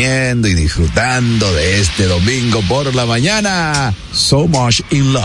y disfrutando de este domingo por la mañana. So much in love.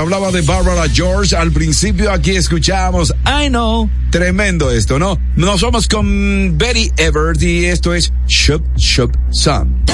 hablaba de Barbara George. Al principio aquí escuchábamos I Know. Tremendo esto, ¿no? Nos vamos con Betty Everett y esto es Shub Shub Sam.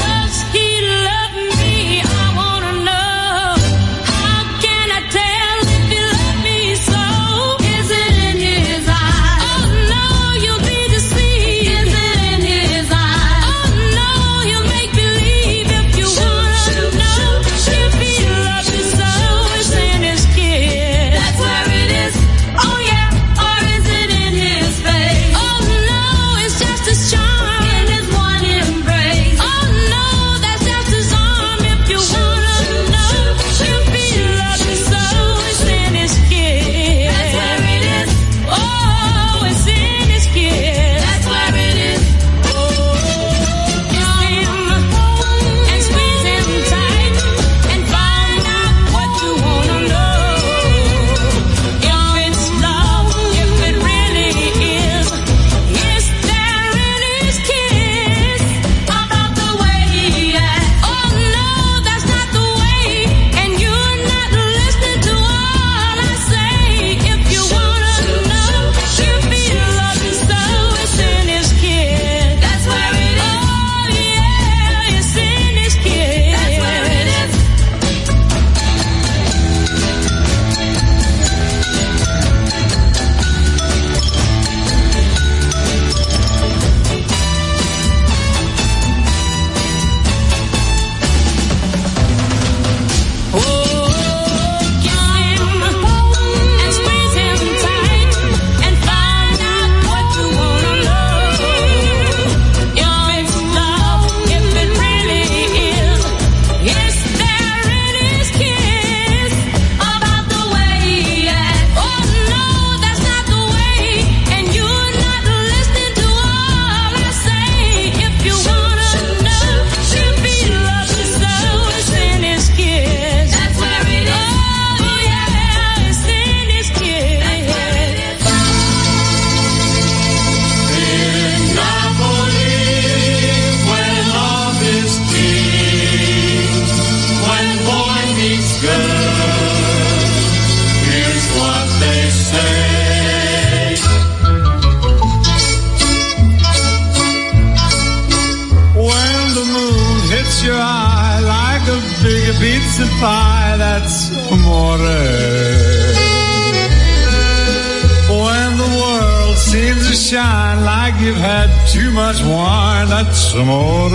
much wine, that's amore.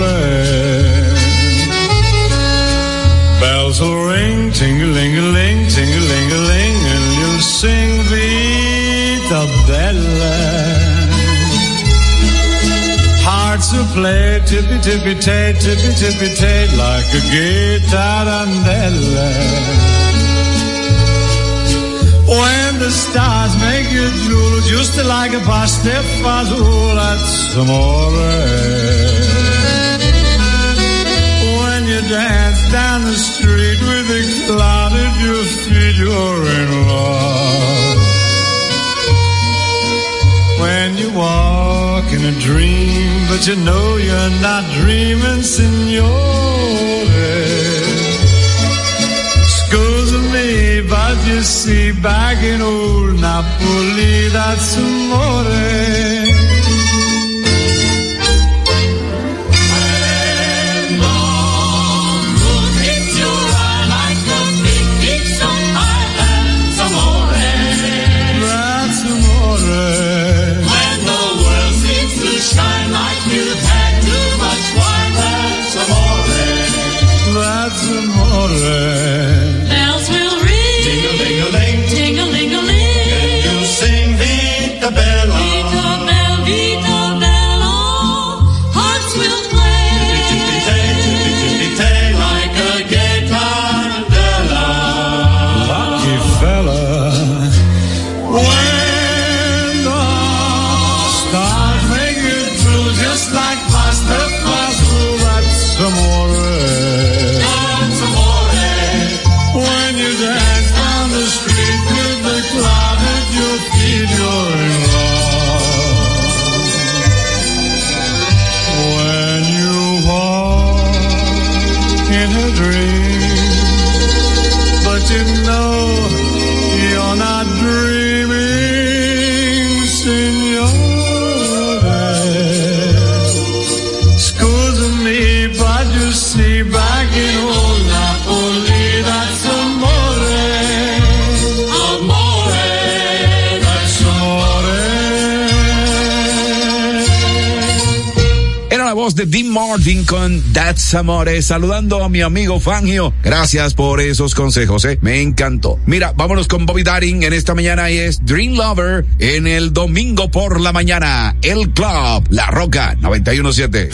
Bells will ring, ting-a-ling-a-ling, ting-a-ling-a-ling, and you'll sing Vita Bella. Hearts will play tippy-tippy-tay, tippy-tippy-tay, like a guitar guitarandella. When the stars make you drool just like a pasta fazool at some When you dance down the street with a cloud at your feet, you're in love. When you walk in a dream, but you know you're not dreaming, senor. si baghino il Napoli dal suo Martin con That's Amores. Saludando a mi amigo Fangio. Gracias por esos consejos, eh. Me encantó. Mira, vámonos con Bobby Darin en esta mañana y es Dream Lover en el domingo por la mañana. El Club, La Roca 917.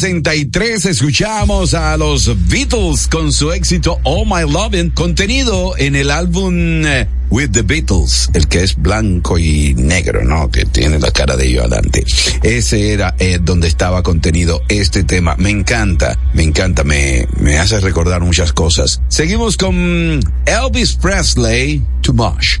1963 escuchamos a los Beatles con su éxito Oh My Loving contenido en el álbum eh, With the Beatles, el que es blanco y negro, ¿no? Que tiene la cara de ellos adelante. Ese era eh, donde estaba contenido este tema. Me encanta, me encanta, me, me hace recordar muchas cosas. Seguimos con Elvis Presley, Too Much.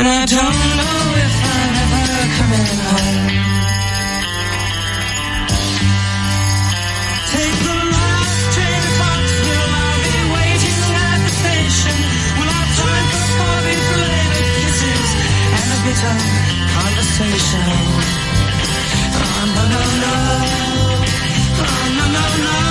And I don't know if I'm ever coming home. Take the last train to Foxville. I'll be waiting at the station. We'll have time for four big kisses and a bitter conversation. Oh, no, no, no. No, no, no.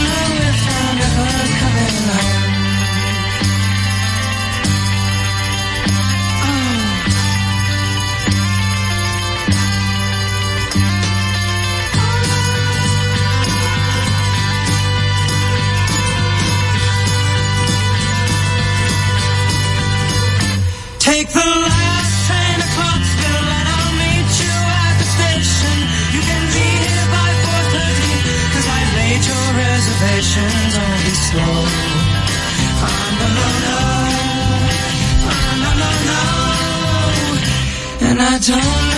I don't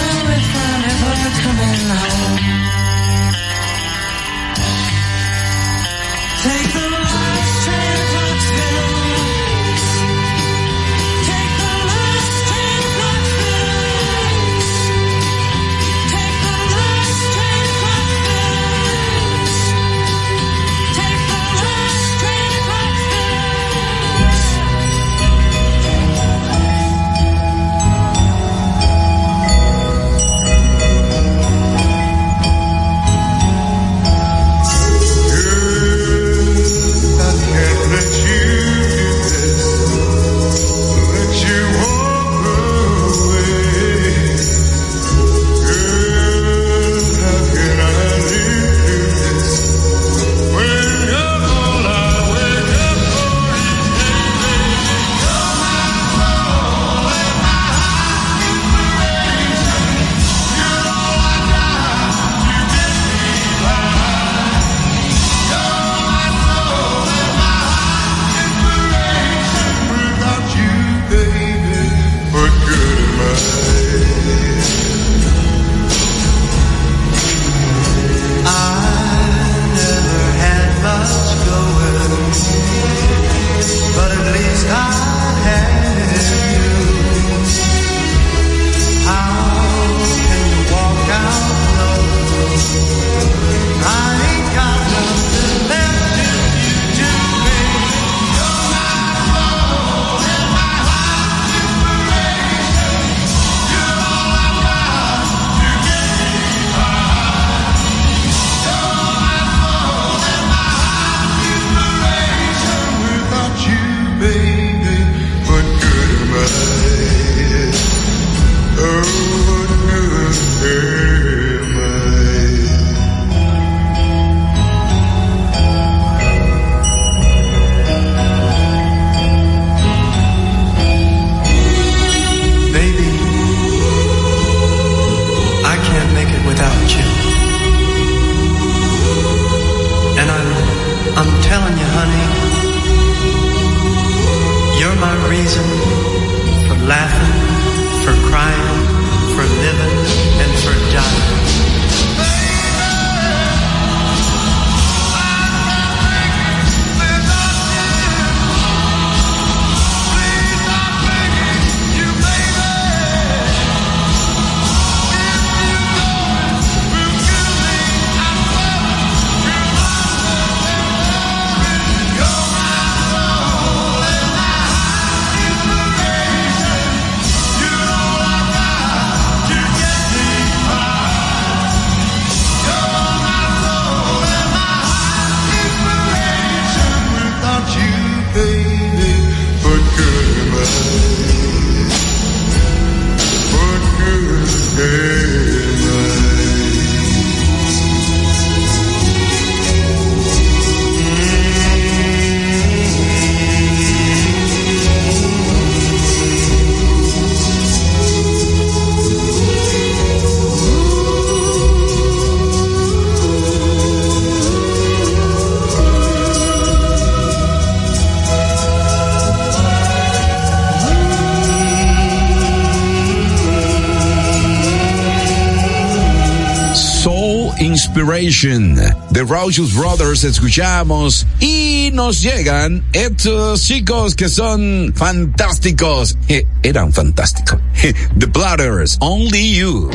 The Rauschus Brothers escuchamos y nos llegan estos chicos que son fantásticos. Eh, eran fantásticos. The Platters, Only You.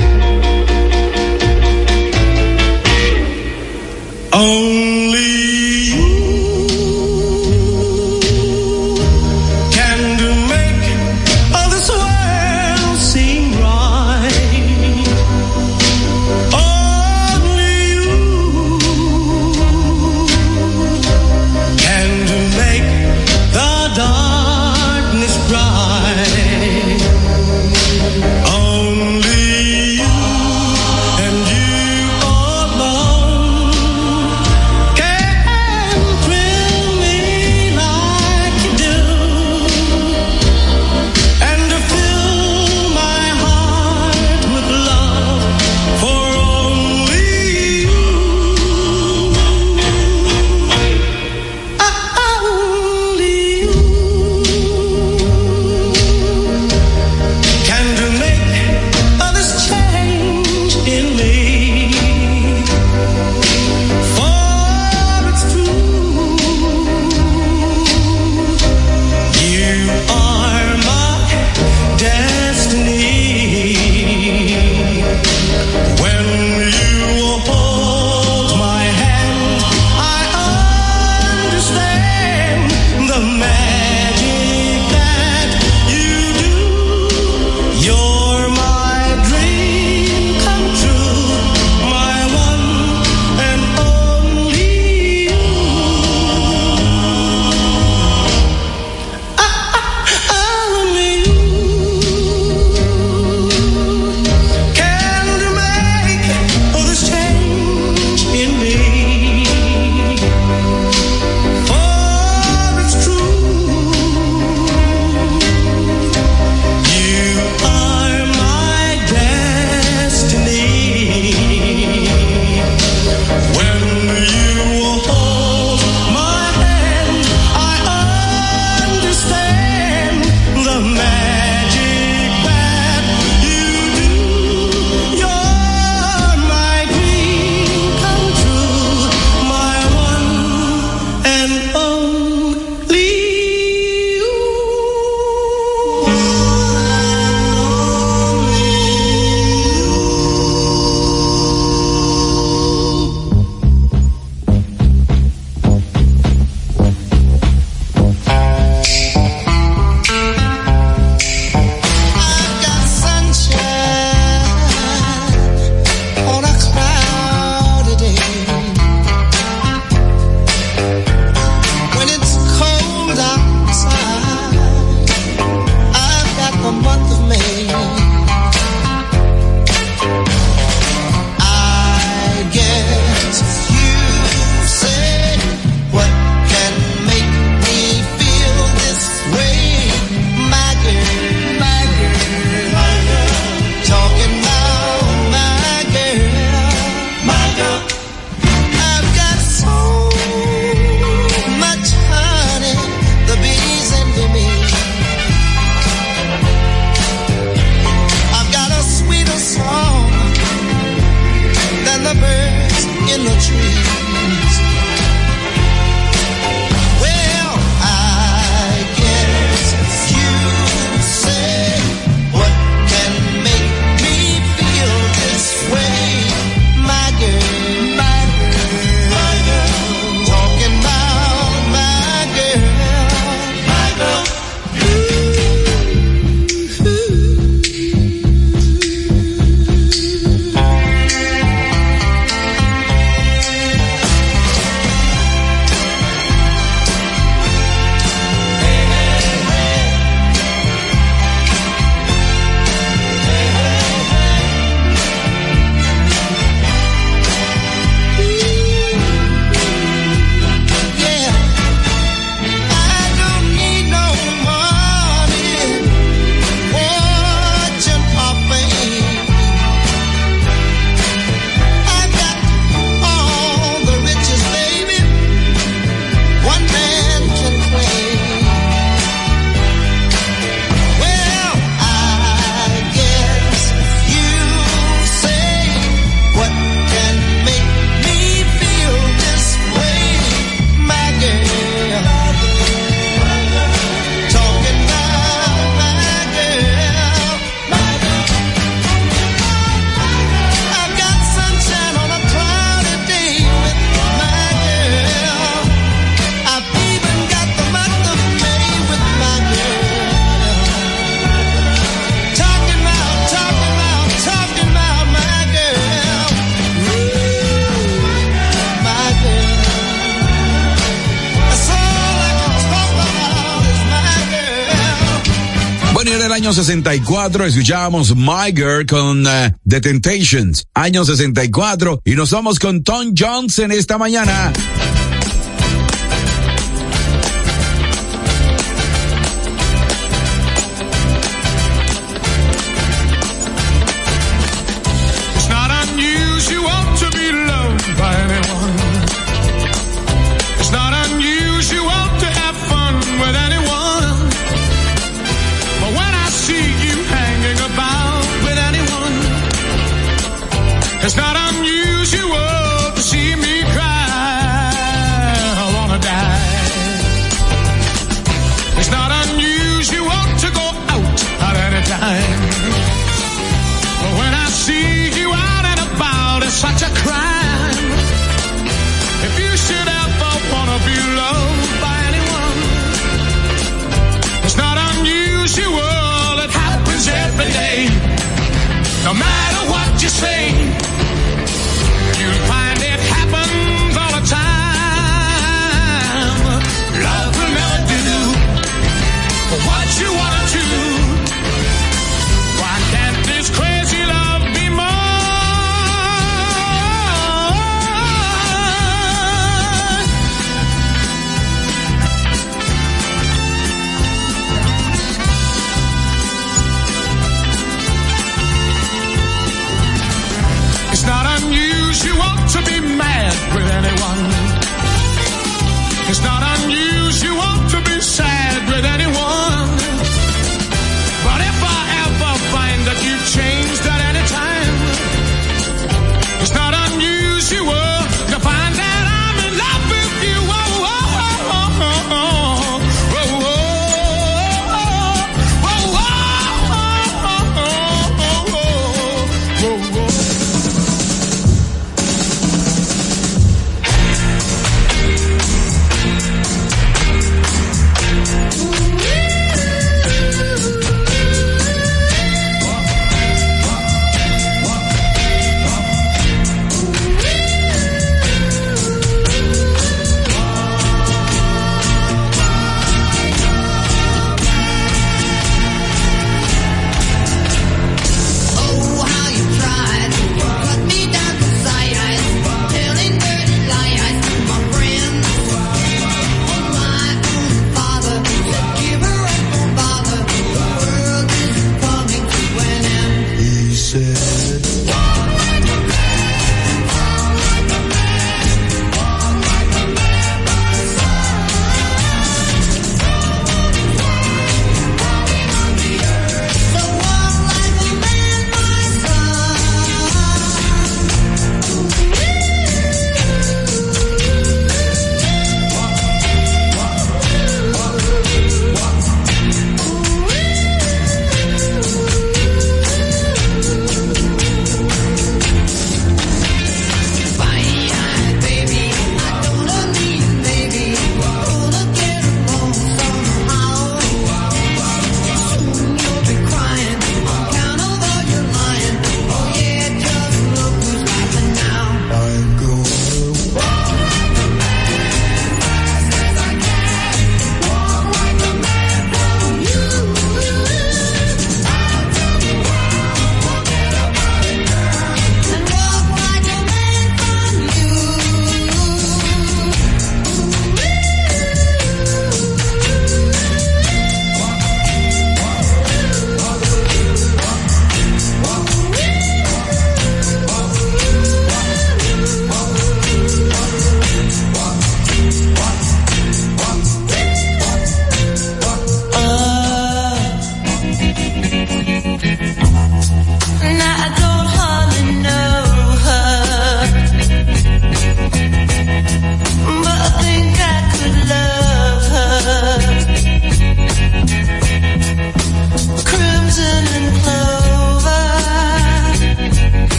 64 escuchábamos My Girl con eh, The Temptations, año 64, y nos vamos con Tom Jones en esta mañana.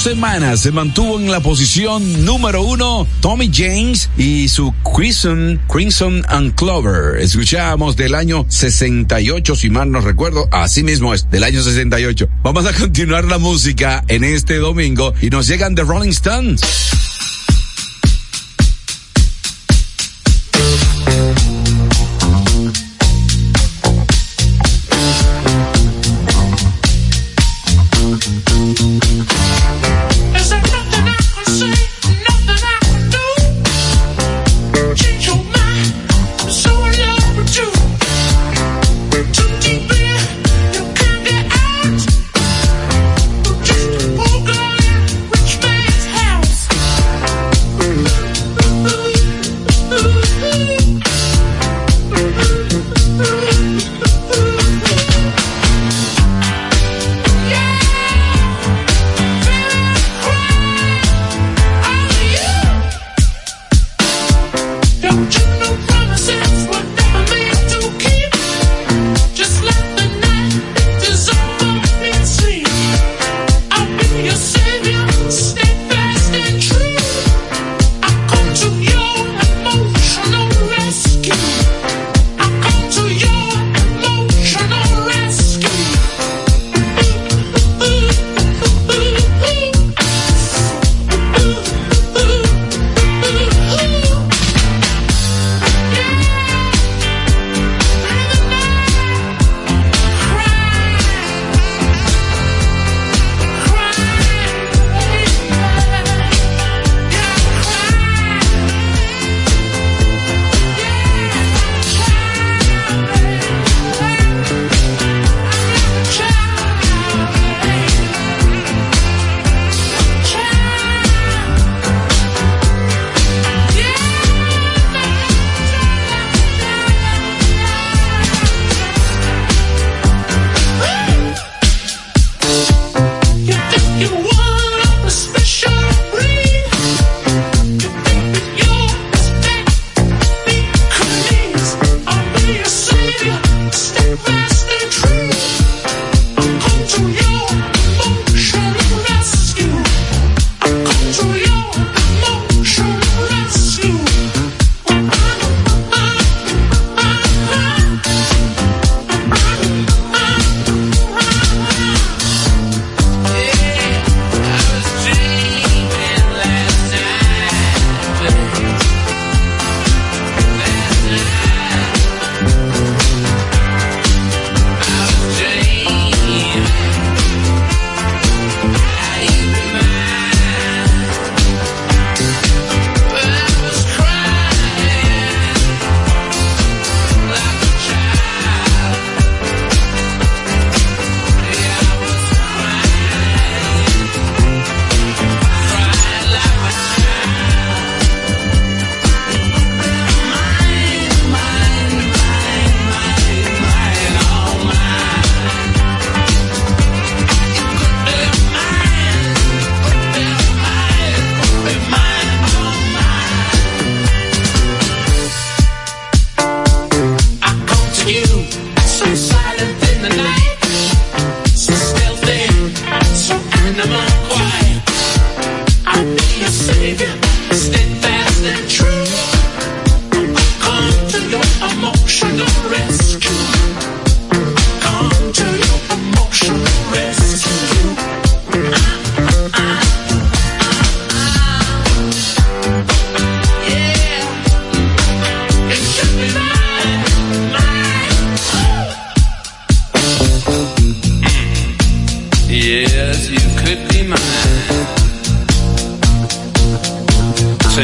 semanas se mantuvo en la posición número uno Tommy James y su Crimson, Crimson and Clover. Escuchábamos del año 68, si mal no recuerdo. Así mismo es, del año 68. Vamos a continuar la música en este domingo y nos llegan The Rolling Stones.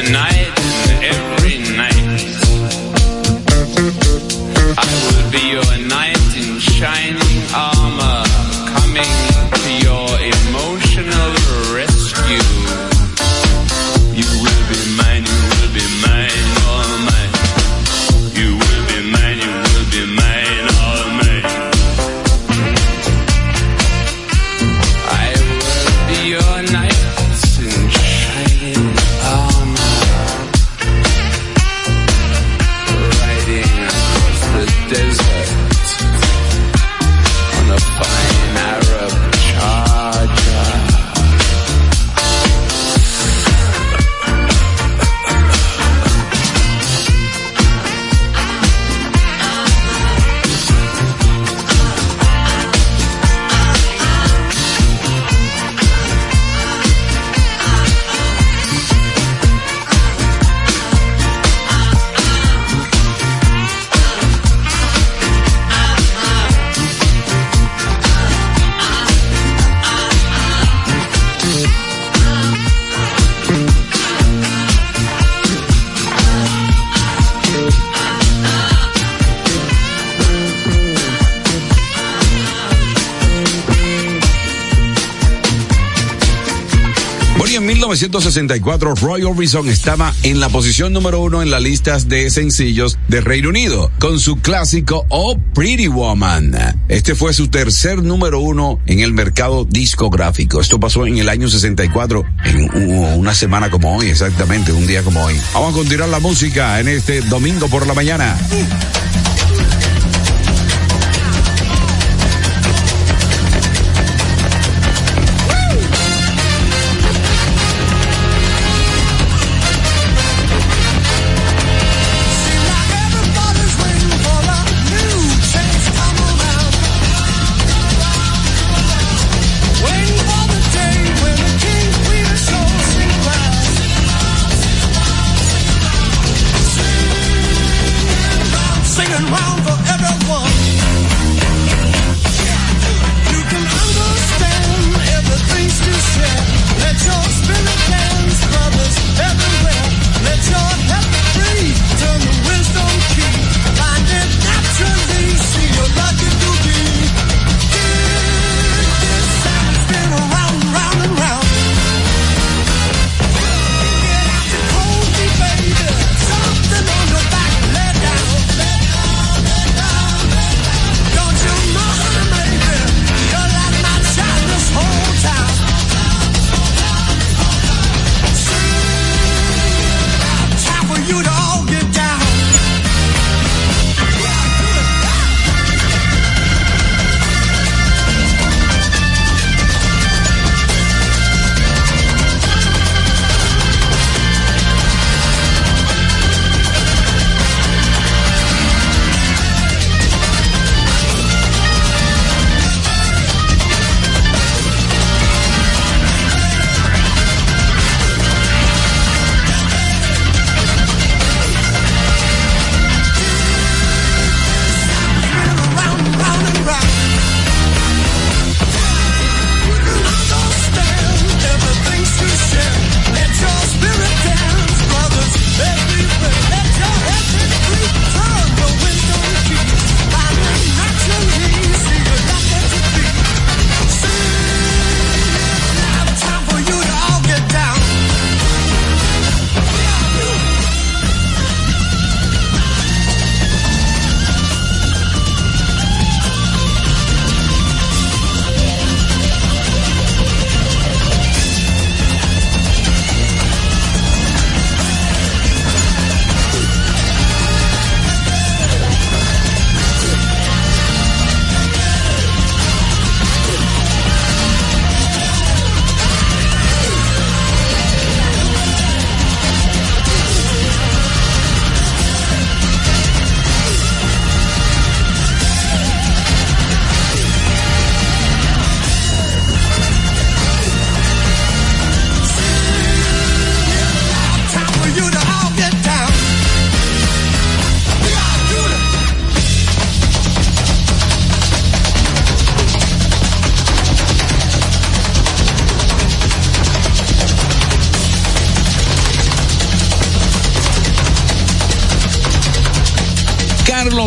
tonight. 1964, Roy Orbison estaba en la posición número uno en las listas de sencillos de Reino Unido con su clásico Oh Pretty Woman. Este fue su tercer número uno en el mercado discográfico. Esto pasó en el año 64, en una semana como hoy, exactamente, un día como hoy. Vamos a continuar la música en este domingo por la mañana.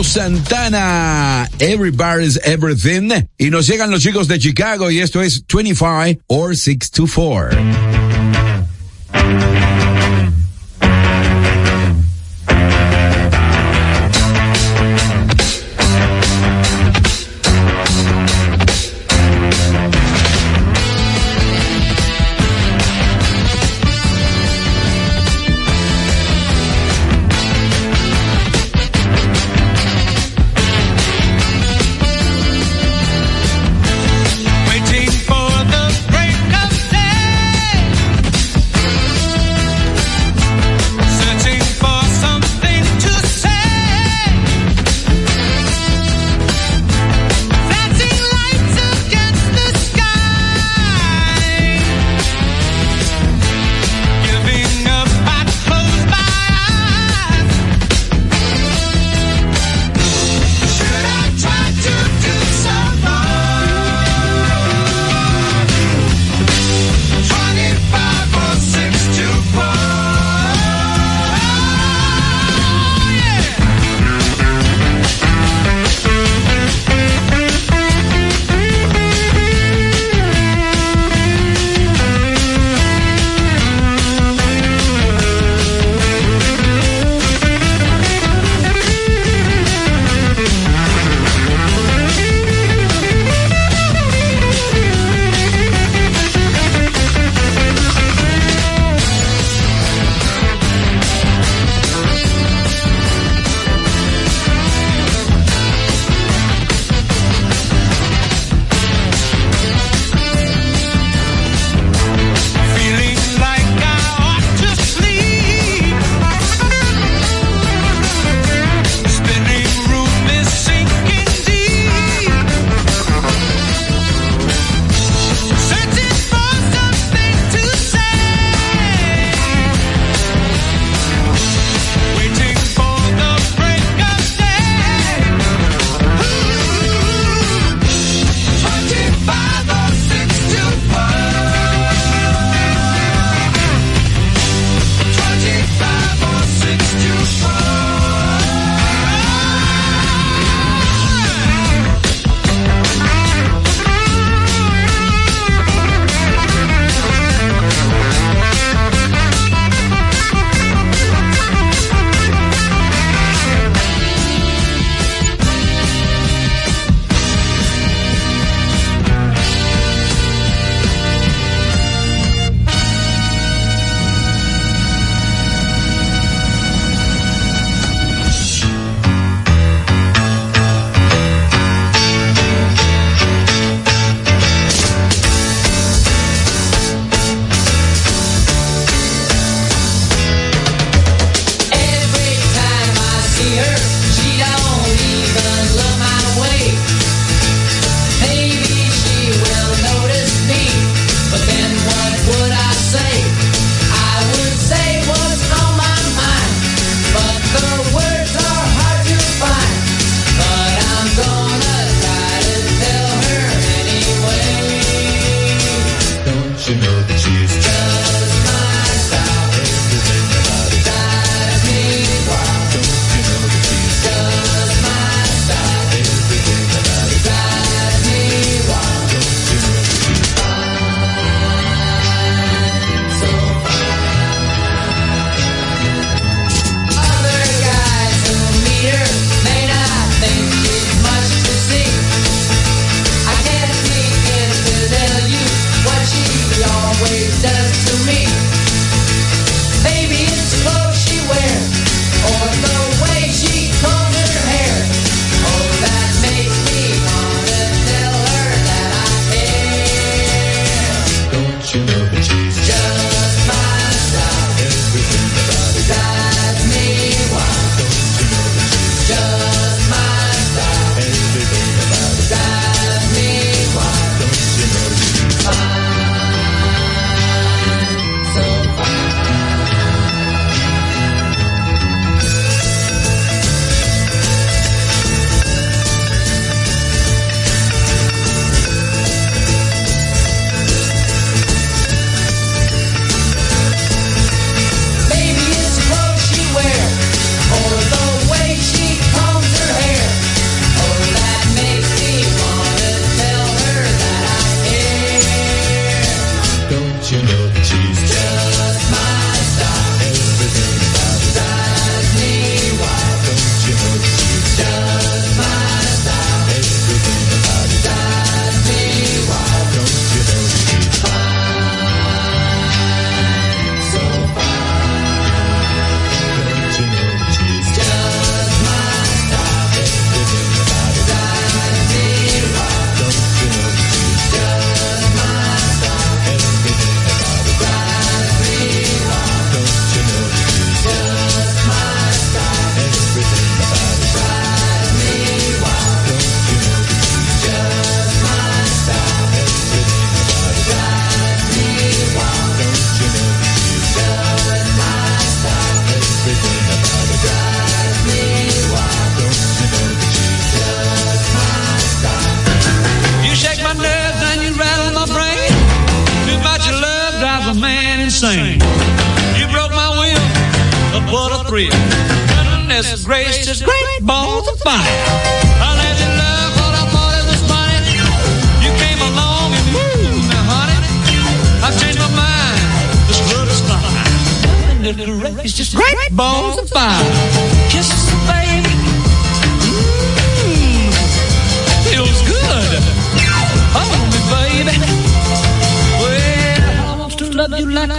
Santana, Everybody's Everything. Y nos llegan los chicos de Chicago y esto es 25 or 624.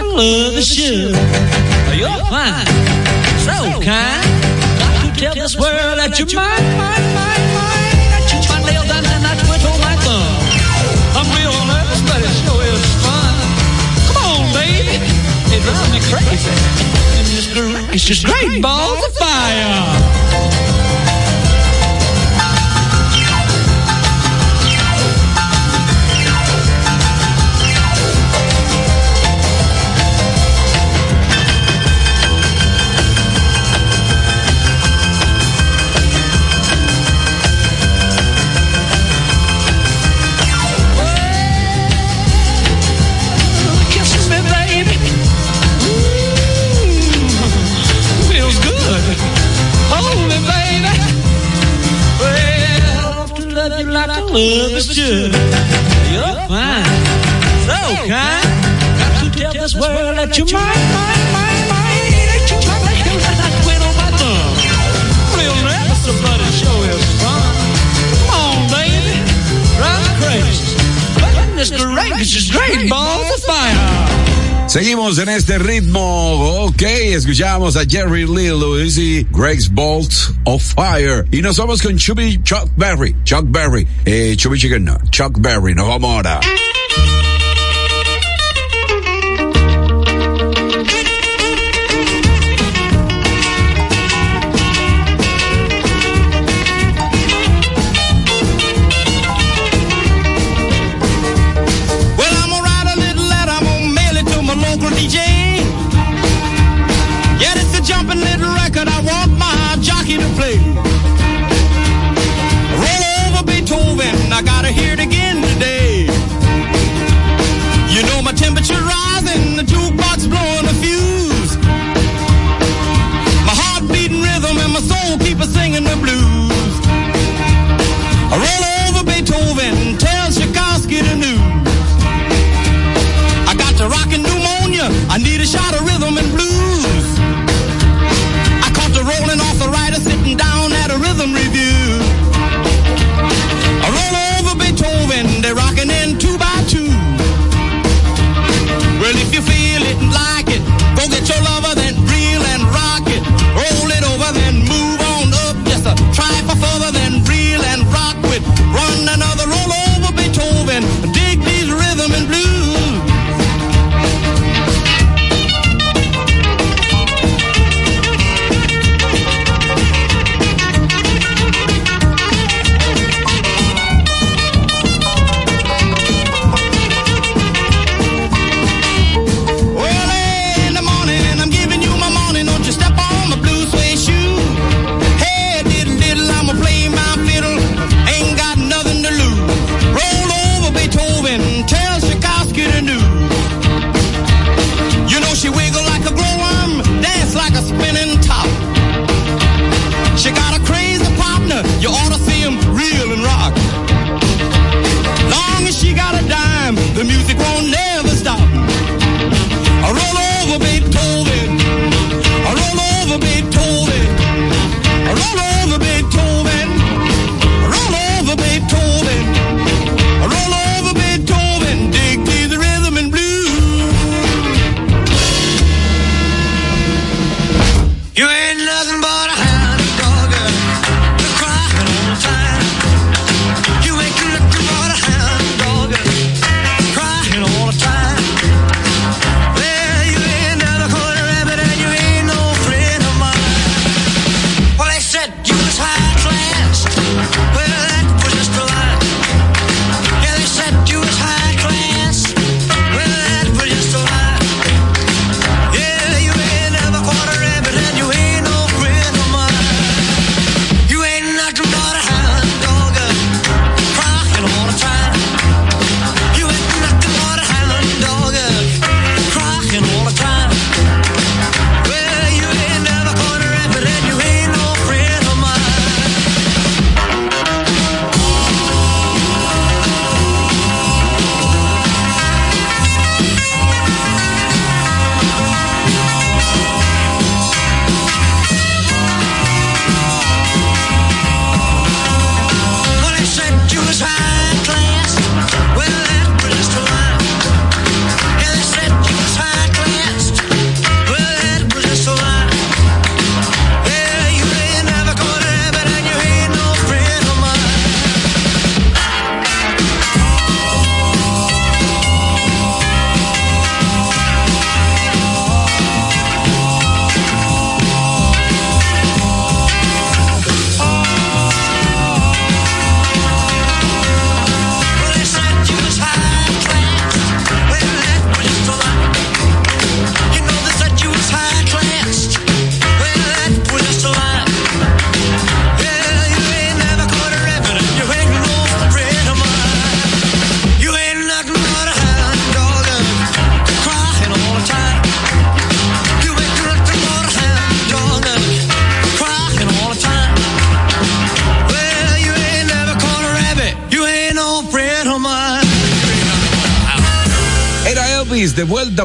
I love the should. You're fine, so kind. Got to tell this world that you're mine, mine, mine, mine. My nail down and I twiddle my thumb. I'm real nervous, but it sure is fun. Come on, baby, it drives me crazy. It's just great balls of fire. You like I love is should. You're fine, so kind. Got to tell this world that you're mine, mine, mine, mine. Ain't you hear that I quit on my thumb? Real about it, sure is fun. Come on, baby, drive crazy. Goodness gracious, great balls of fire. Seguimos en este ritmo. Ok, escuchamos a Jerry Lee Lewis y Greg's Bolt of Fire. Y nos vamos con Chubby Chuck Berry. Chuck Berry. Eh, Chubby Chicken. Chuck Berry. Nos vamos ahora.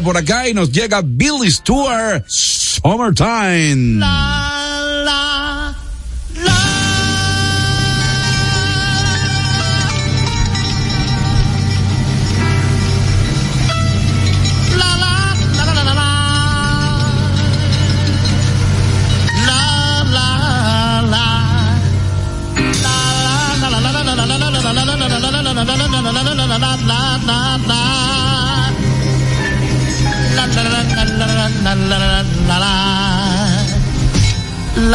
por acá y nos llega Billy Stewart, Summertime.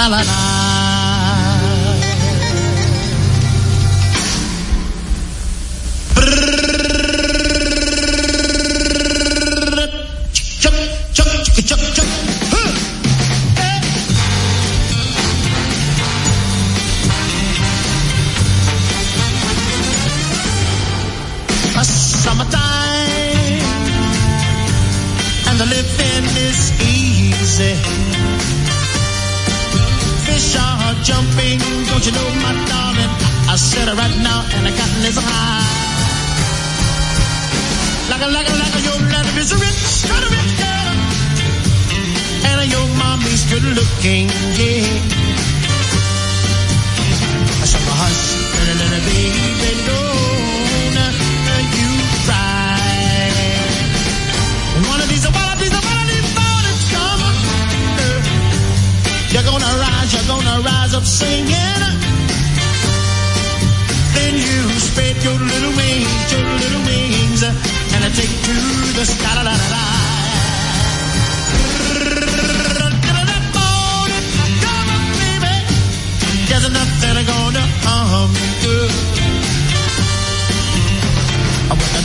la la la. There's nothing gonna harm me. I'm with the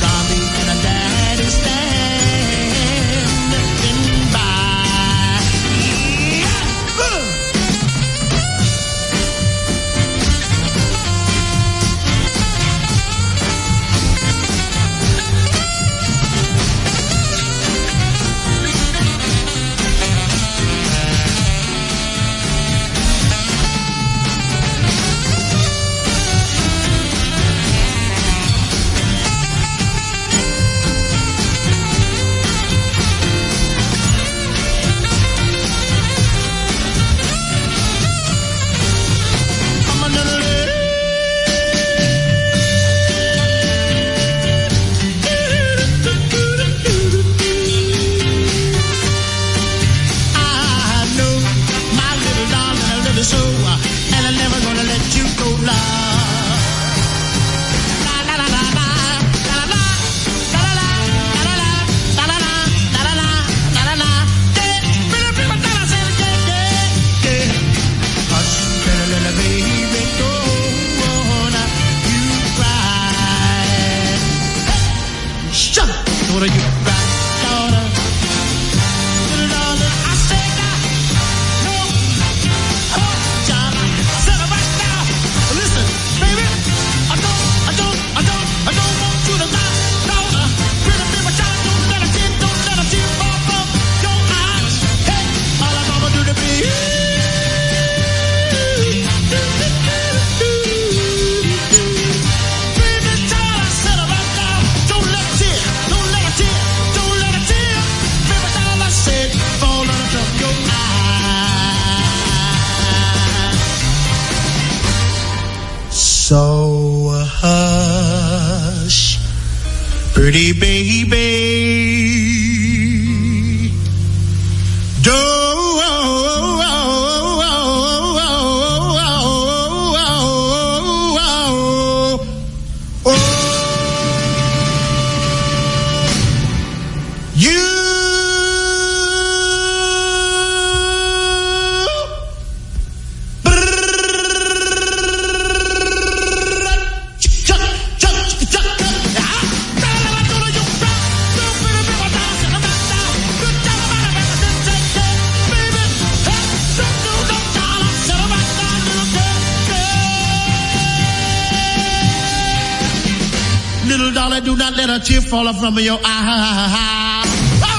tear falling from your eye. Oh!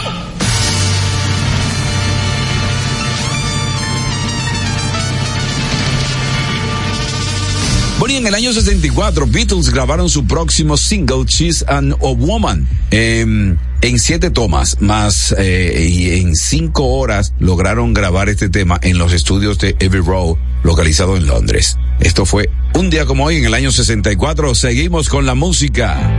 Bueno, y en el año 64, Beatles grabaron su próximo single, She's an a Woman. Em, en siete tomas más eh, y en cinco horas lograron grabar este tema en los estudios de Abbey Road, localizado en Londres. Esto fue un día como hoy en el año 64. Seguimos con la música.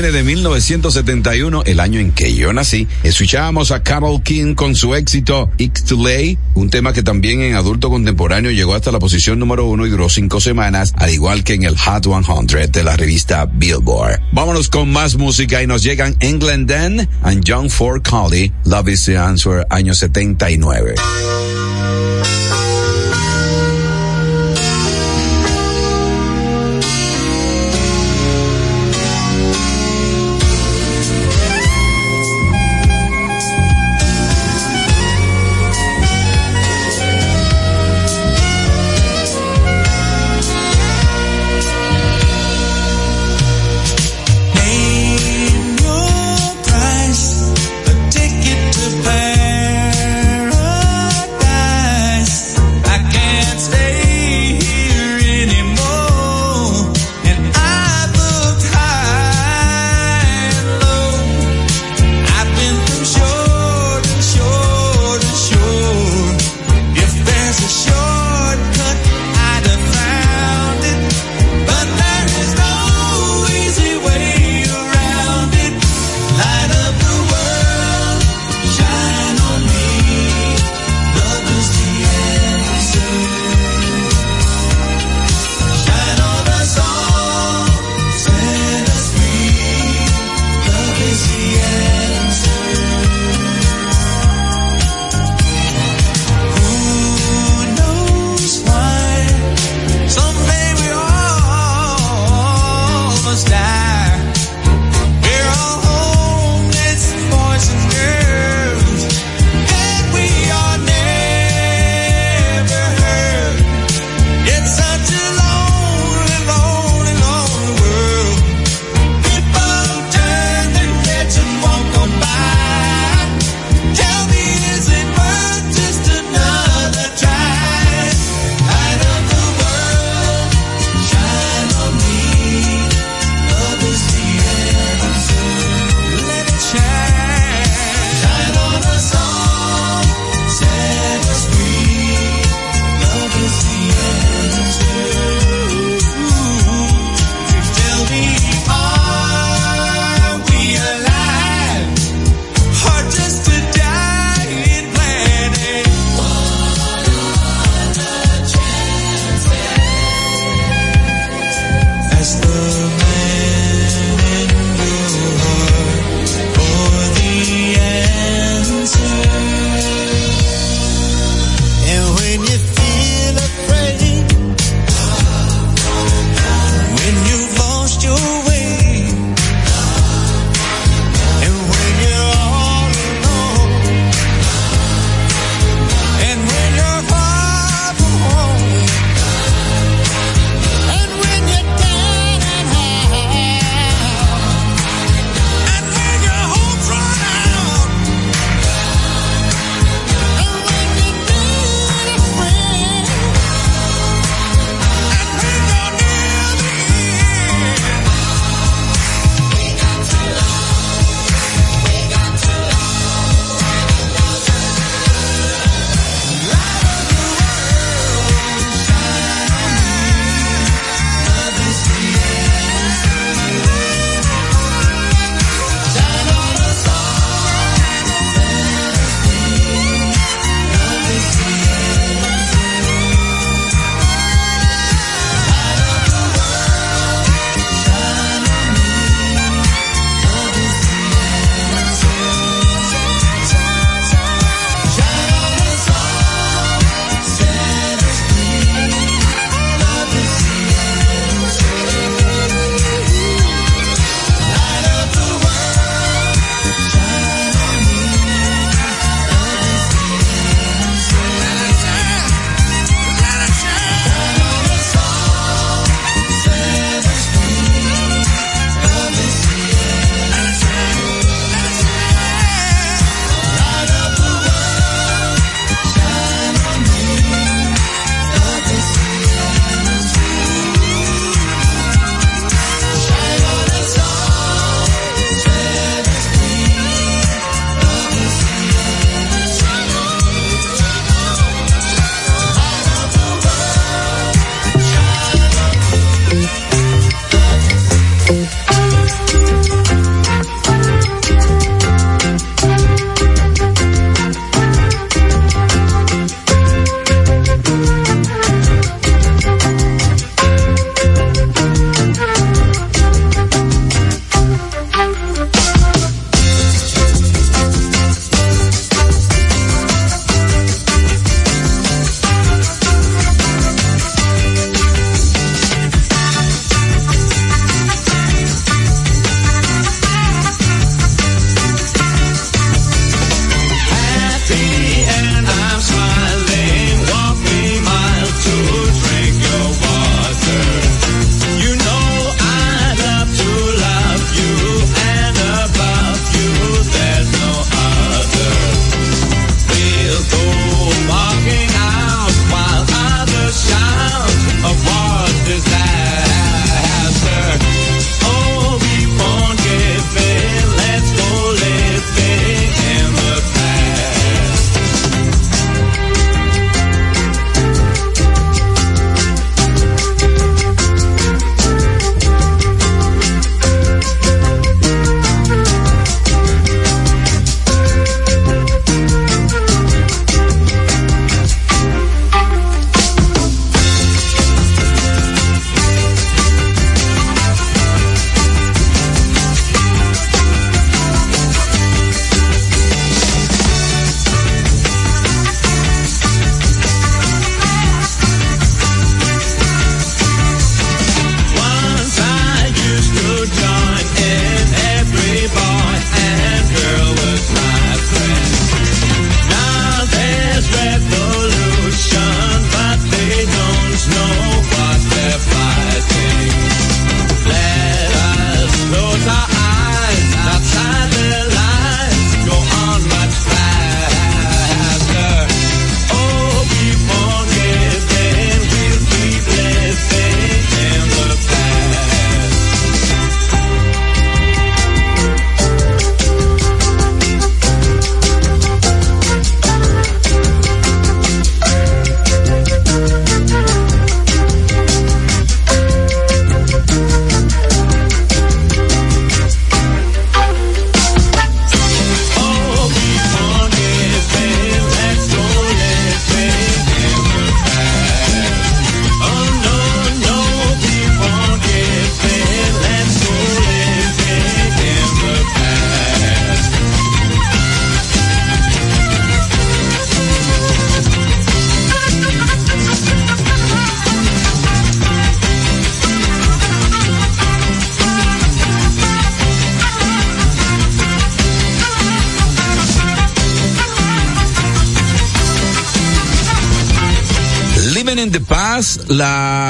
De 1971, el año en que yo nací. Escuchábamos a Carol King con su éxito It's Too Late, un tema que también en adulto contemporáneo llegó hasta la posición número uno y duró cinco semanas, al igual que en el Hot 100 de la revista Billboard. Vámonos con más música y nos llegan England Dan and John Ford Colley, Love is the Answer, año 79.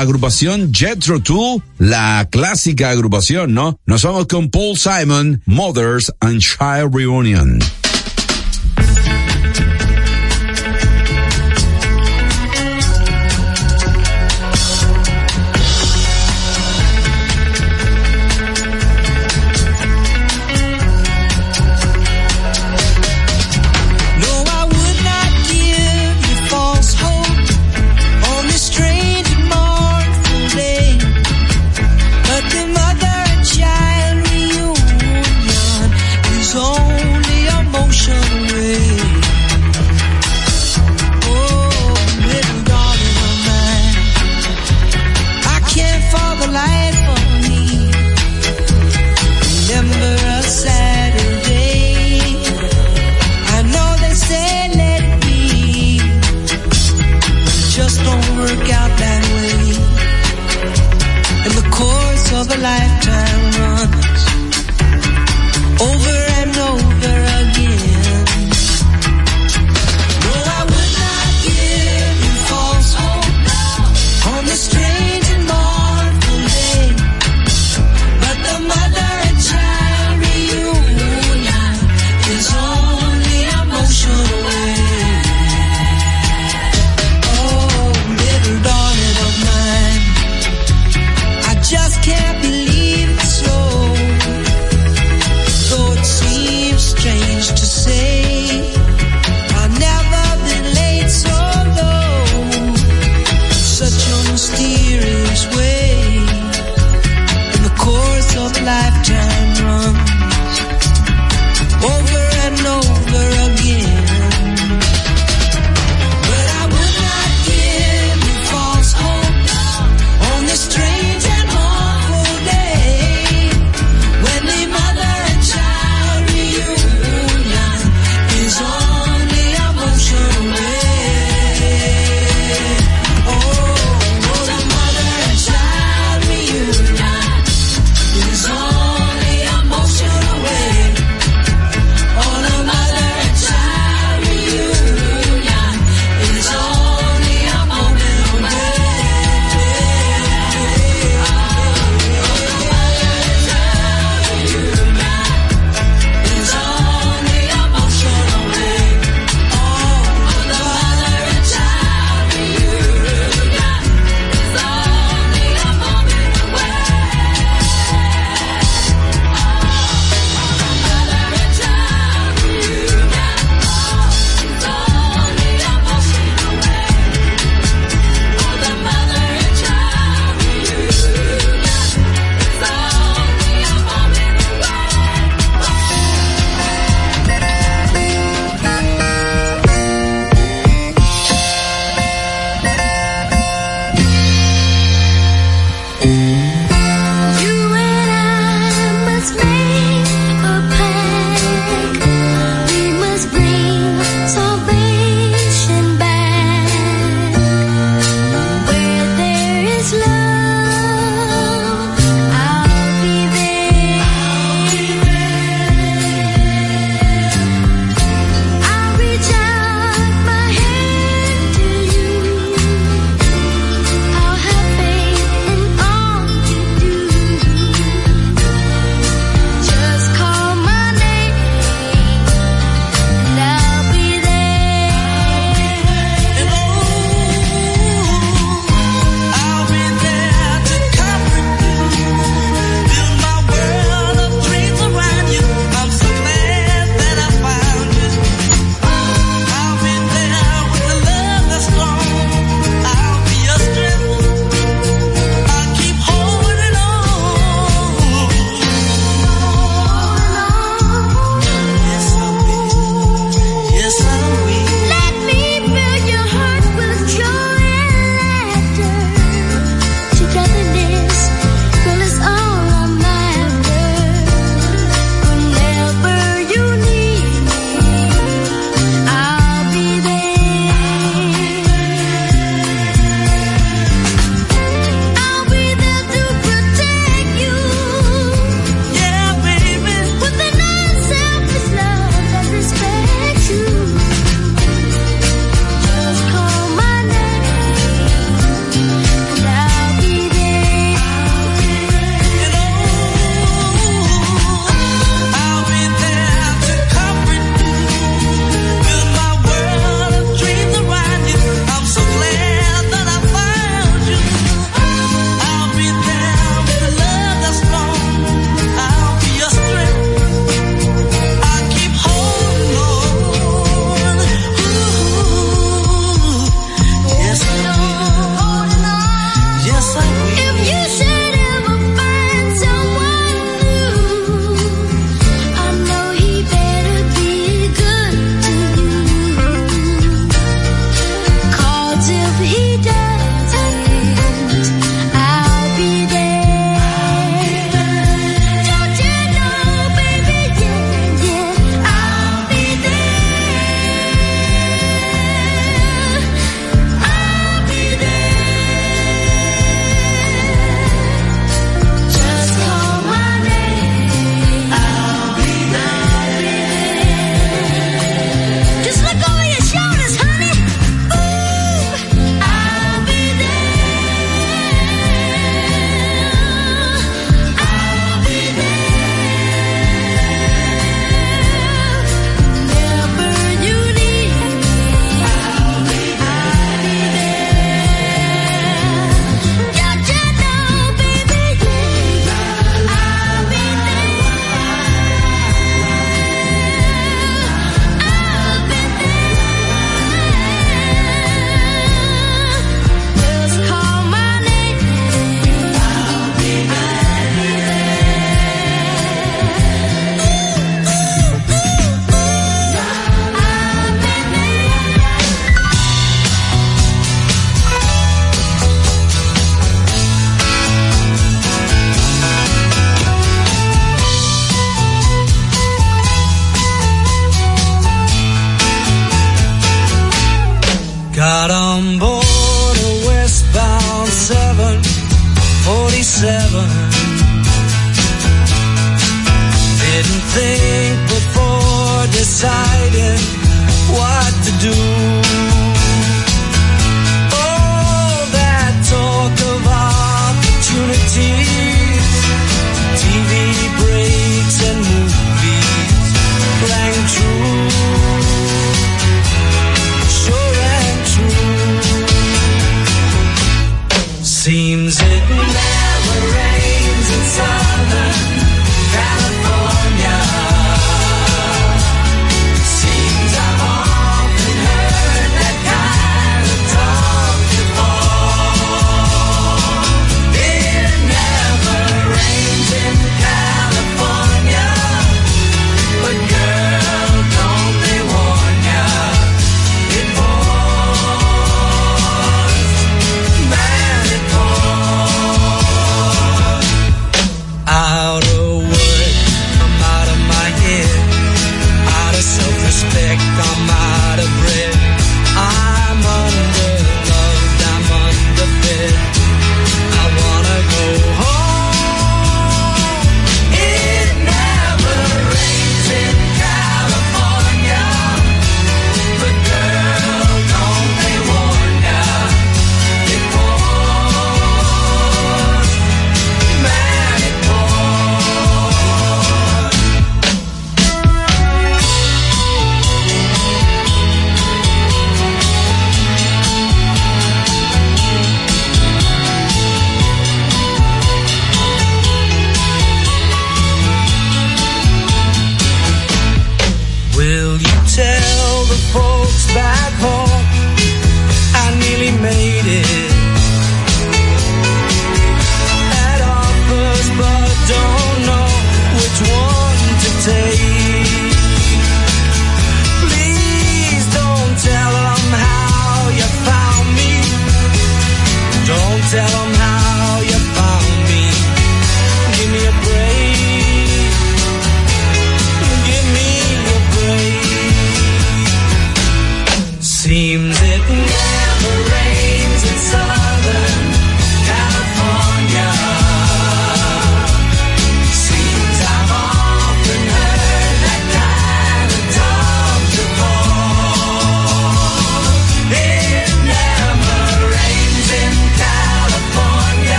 agrupación Jethro Tull, la clásica agrupación, ¿no? Nos vamos con Paul Simon, Mothers and Child Reunion.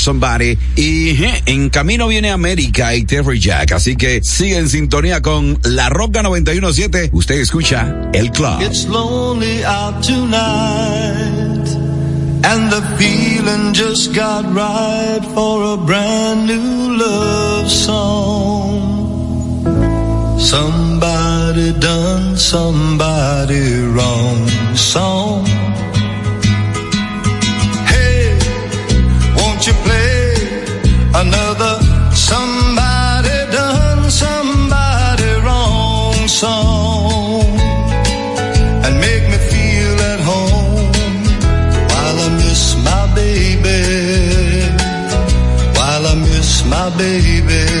Somebody. Y en camino viene América y Terry Jack. Así que sigue en sintonía con La Roca 917. Usted escucha El Club. It's lonely out tonight. And the feeling just got right for a brand new love song. Somebody done somebody wrong. Song. another somebody done somebody wrong song and make me feel at home while I miss my baby, while I miss my baby.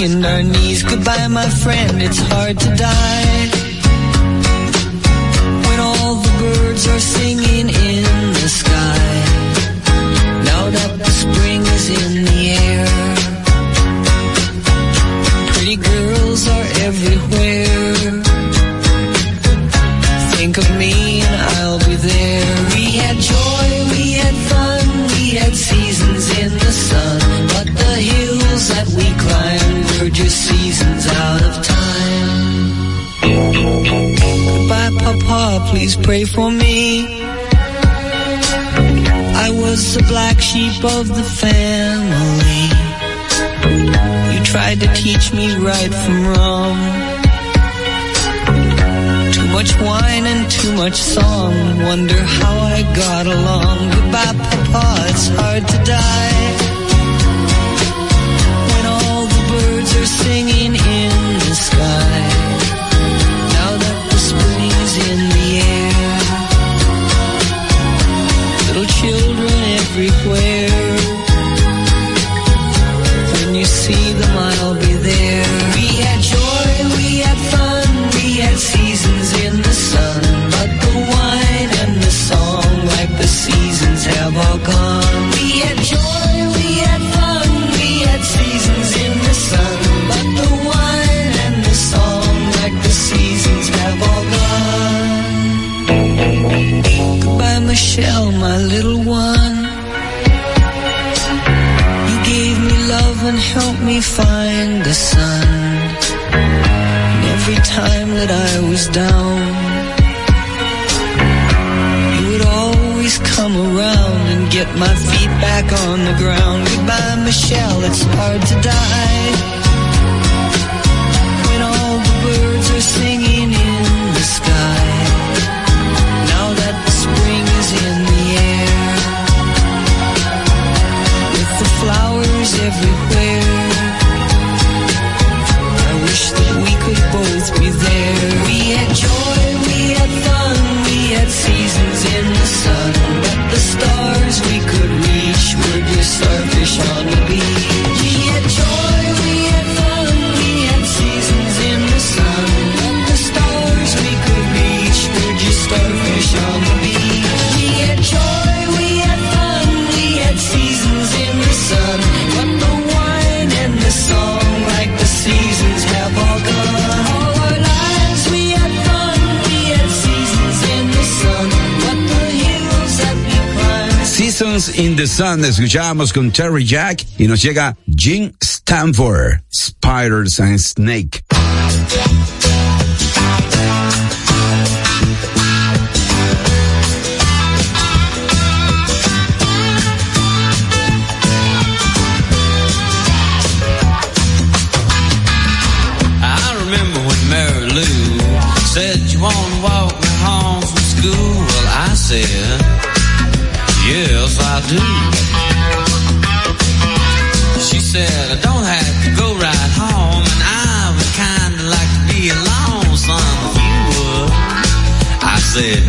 our knees. Goodbye, my friend, it's hard to die. much song. Wonder how I got along. Goodbye, Papa. It's hard to die. the Sun con Terry Jack y nos llega Jim Stanford, Spiders and Snake. do. She said, I don't have to go right home, and I would kinda like to be alone, son, if you would. I said,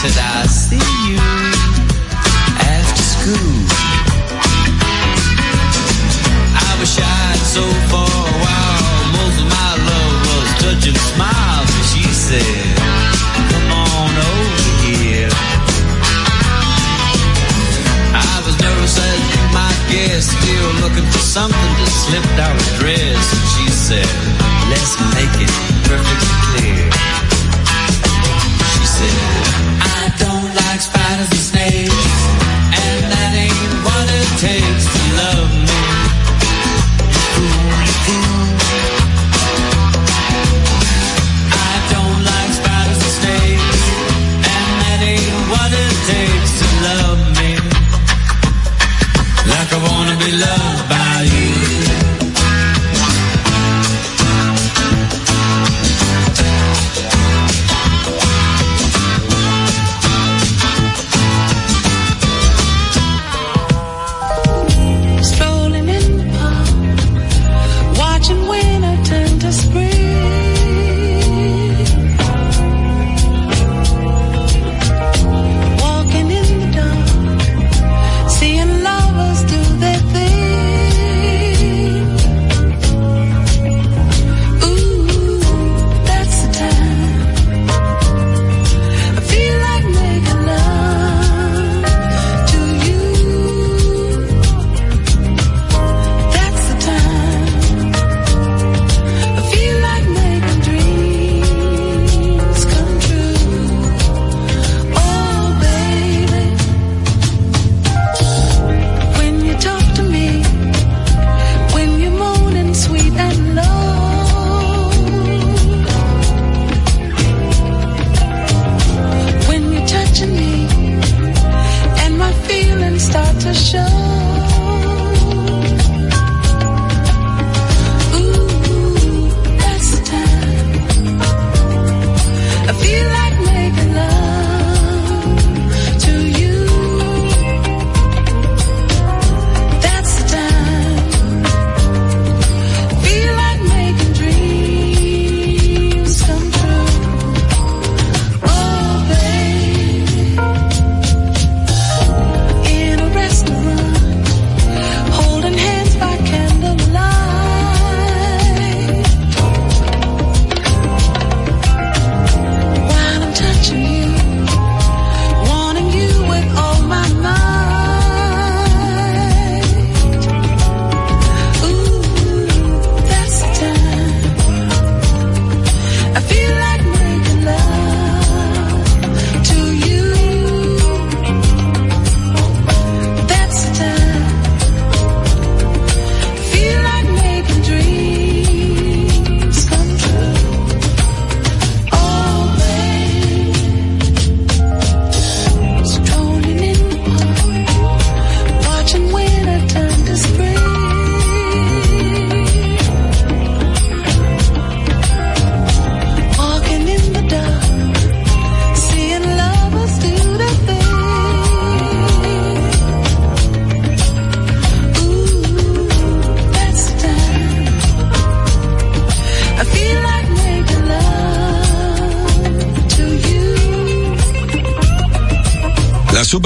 said, I'll see you after school. I was shy and so for a while. Most of my love was touch and she said, come on over here. I was nervous as you might guess, still looking for something to slip out her dress. And she said, let's make it perfectly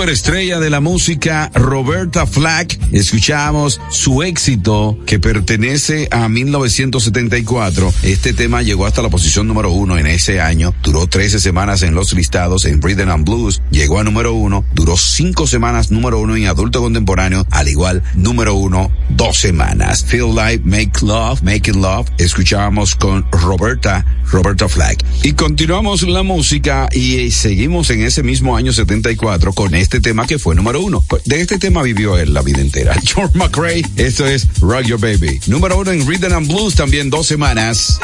superestrella de la música Roberta Flack, escuchamos su éxito que pertenece a 1974. Este tema llegó hasta la posición número uno en ese año, duró 13 semanas en los listados en Rhythm and Blues, llegó a número uno, duró cinco semanas número uno en adulto contemporáneo, al igual número uno dos semanas. Feel Like Make Love, Making Love, escuchábamos con Roberta, Roberta Flack. Y continuamos la música y eh, seguimos en ese mismo año 74 con este tema que fue número uno. De este tema vivió él la vida entera. George McRae, esto es Rock Your Baby. Número uno en Rhythm and Blues también dos semanas.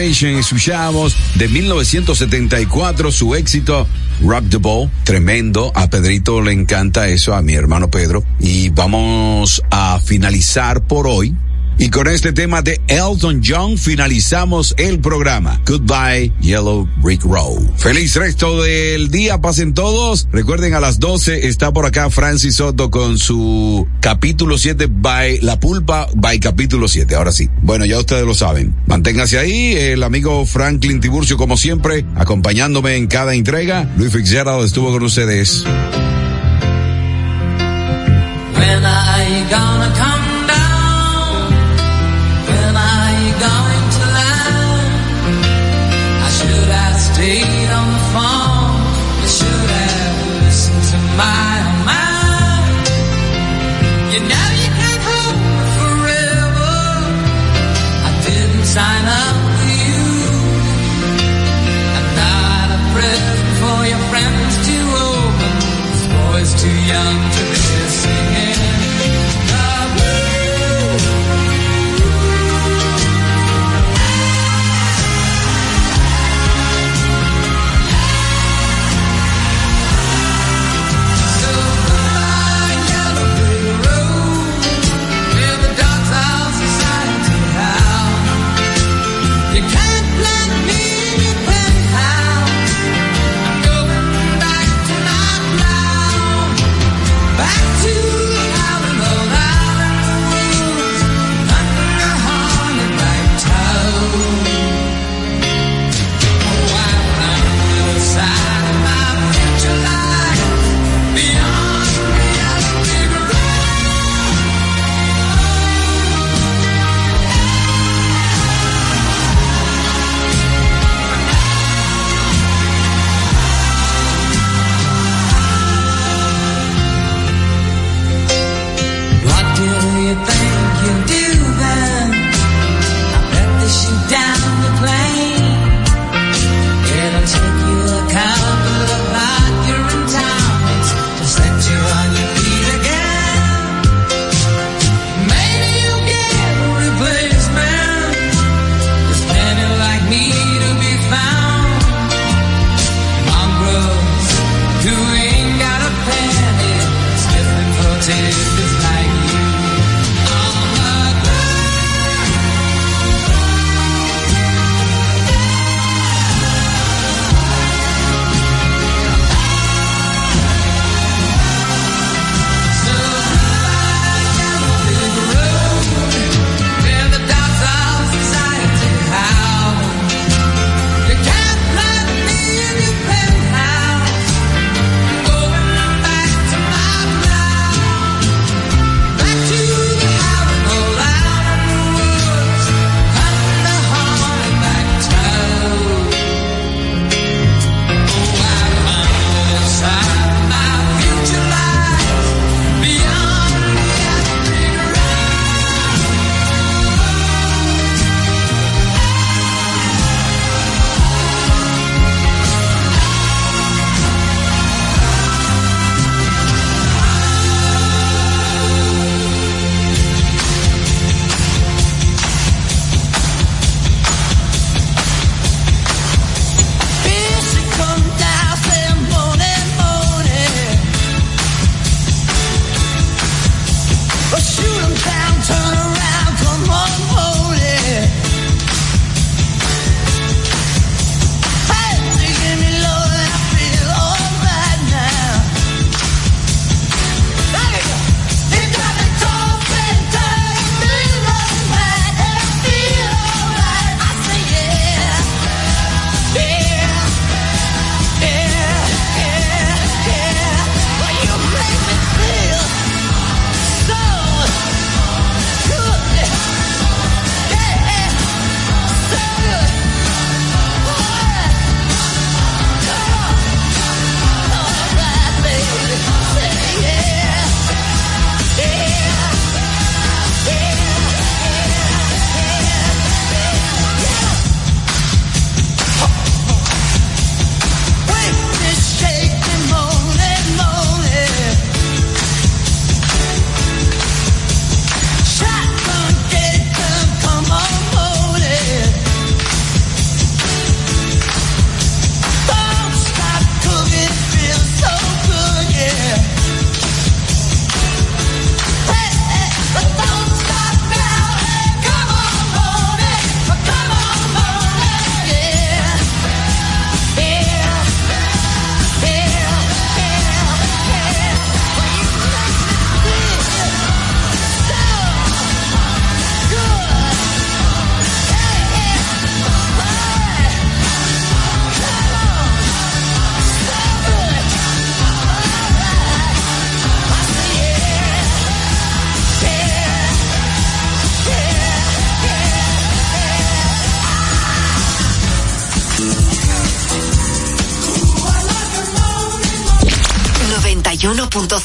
Generation. Escuchamos de 1974 su éxito Rock the Ball. Tremendo. A Pedrito le encanta eso, a mi hermano Pedro. Y vamos a finalizar por hoy. Y con este tema de Elton John finalizamos el programa. Goodbye, Yellow Brick Road. Feliz resto del día, pasen todos. Recuerden a las 12 está por acá Francis Soto con su capítulo 7 by La Pulpa by capítulo 7. Ahora sí. Bueno, ya ustedes lo saben. Manténgase ahí. El amigo Franklin Tiburcio, como siempre, acompañándome en cada entrega. Luis Fitzgerald estuvo con ustedes.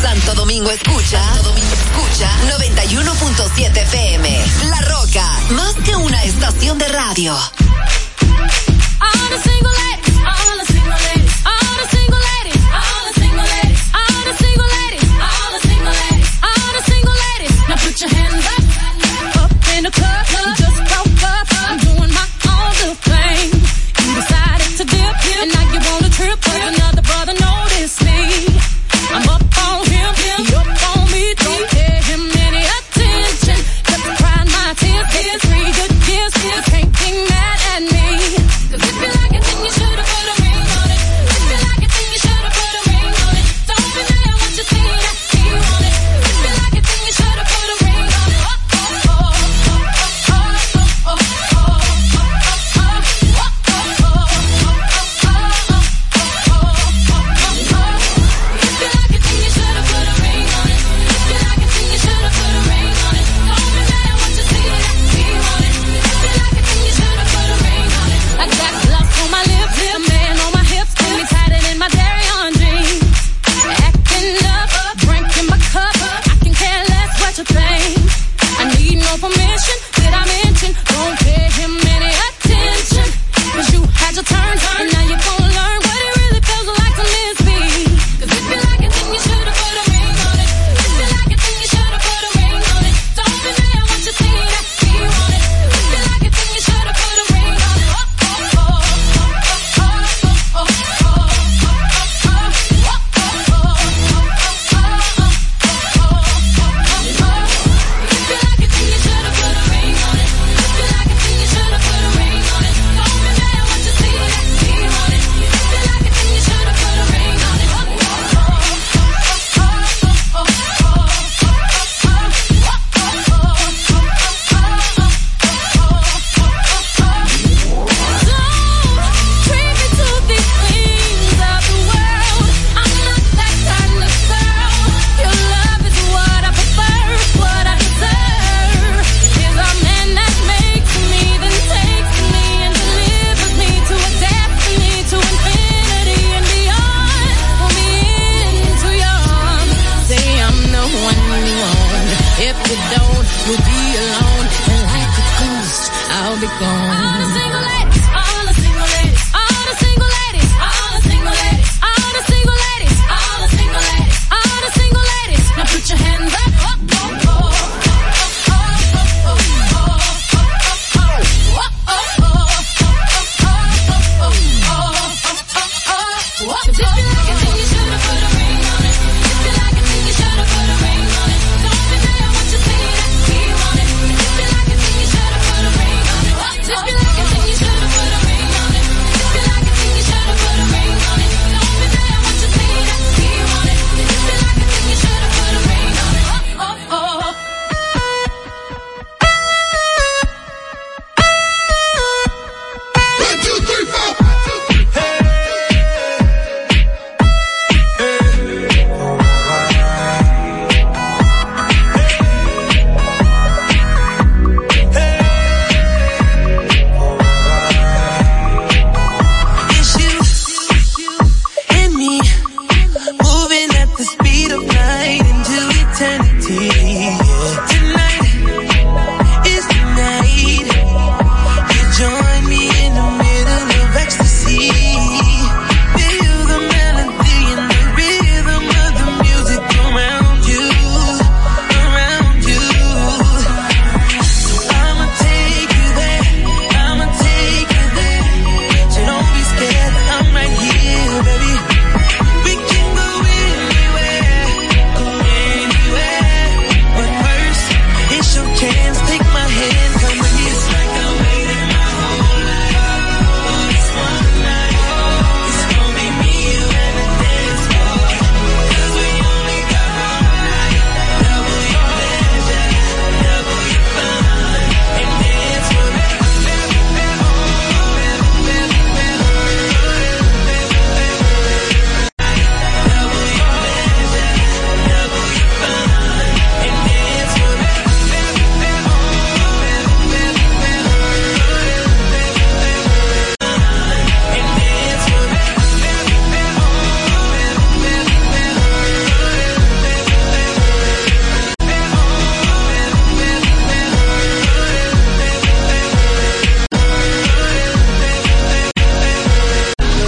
Santo Domingo escucha, Santo Domingo escucha 91.7 FM. La Roca, más que una estación de radio.